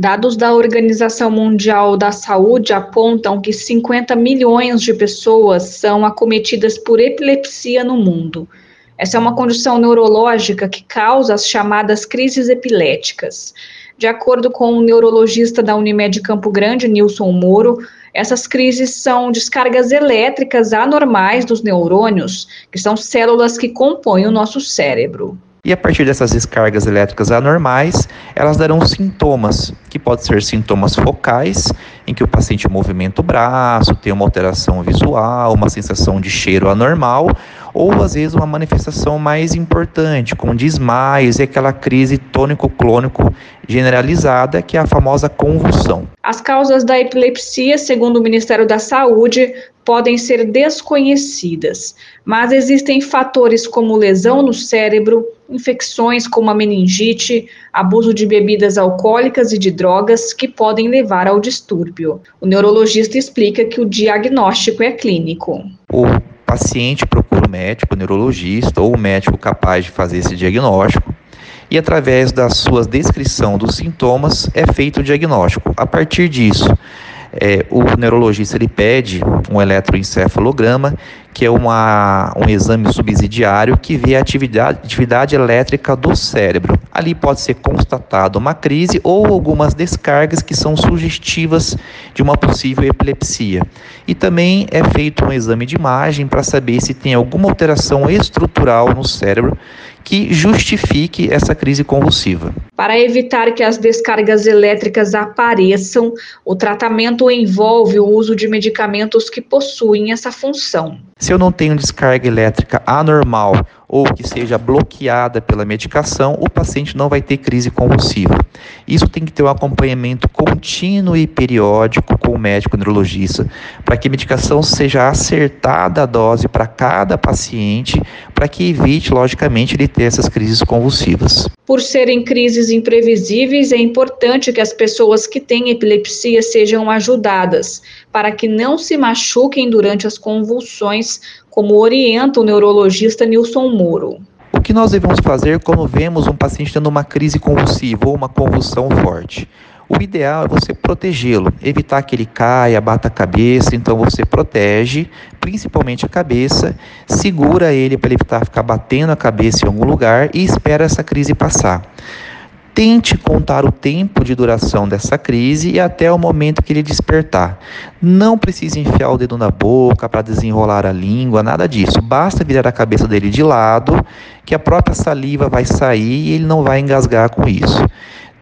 Dados da Organização Mundial da Saúde apontam que 50 milhões de pessoas são acometidas por epilepsia no mundo. Essa é uma condição neurológica que causa as chamadas crises epiléticas. De acordo com o neurologista da Unimed Campo Grande, Nilson Moro, essas crises são descargas elétricas anormais dos neurônios, que são células que compõem o nosso cérebro. E a partir dessas descargas elétricas anormais, elas darão sintomas, que podem ser sintomas focais, em que o paciente movimenta o braço, tem uma alteração visual, uma sensação de cheiro anormal, ou às vezes uma manifestação mais importante, com desmaios e aquela crise tônico-clônico generalizada, que é a famosa convulsão. As causas da epilepsia, segundo o Ministério da Saúde, podem ser desconhecidas, mas existem fatores como lesão no cérebro, infecções como a meningite, abuso de bebidas alcoólicas e de drogas que podem levar ao distúrbio. O neurologista explica que o diagnóstico é clínico. O paciente procura o médico, o neurologista ou o médico capaz de fazer esse diagnóstico e através da sua descrição dos sintomas é feito o diagnóstico. A partir disso, é, o neurologista ele pede um eletroencefalograma, que é uma, um exame subsidiário que vê a atividade, atividade elétrica do cérebro. Ali pode ser constatada uma crise ou algumas descargas que são sugestivas de uma possível epilepsia. E também é feito um exame de imagem para saber se tem alguma alteração estrutural no cérebro que justifique essa crise convulsiva. Para evitar que as descargas elétricas apareçam, o tratamento envolve o uso de medicamentos que possuem essa função. Se eu não tenho descarga elétrica anormal ou que seja bloqueada pela medicação, o paciente não vai ter crise convulsiva. Isso tem que ter um acompanhamento contínuo e periódico com o médico neurologista, para que a medicação seja acertada a dose para cada paciente, para que evite, logicamente, ele ter essas crises convulsivas. Por serem crises imprevisíveis, é importante que as pessoas que têm epilepsia sejam ajudadas, para que não se machuquem durante as convulsões como orienta o neurologista Nilson Moro. O que nós devemos fazer quando vemos um paciente tendo uma crise convulsiva ou uma convulsão forte? O ideal é você protegê-lo, evitar que ele caia, bata a cabeça, então você protege, principalmente a cabeça, segura ele para evitar ficar batendo a cabeça em algum lugar e espera essa crise passar. Tente contar o tempo de duração dessa crise e até o momento que ele despertar. Não precisa enfiar o dedo na boca para desenrolar a língua, nada disso. Basta virar a cabeça dele de lado, que a própria saliva vai sair e ele não vai engasgar com isso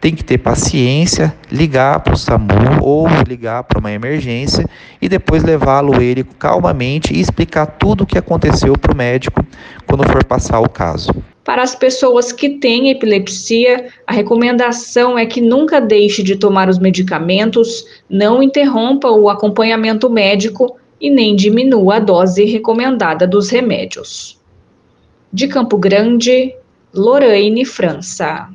tem que ter paciência, ligar para o SAMU ou ligar para uma emergência e depois levá-lo ele calmamente e explicar tudo o que aconteceu para o médico quando for passar o caso. Para as pessoas que têm epilepsia, a recomendação é que nunca deixe de tomar os medicamentos, não interrompa o acompanhamento médico e nem diminua a dose recomendada dos remédios. De Campo Grande, Lorraine França.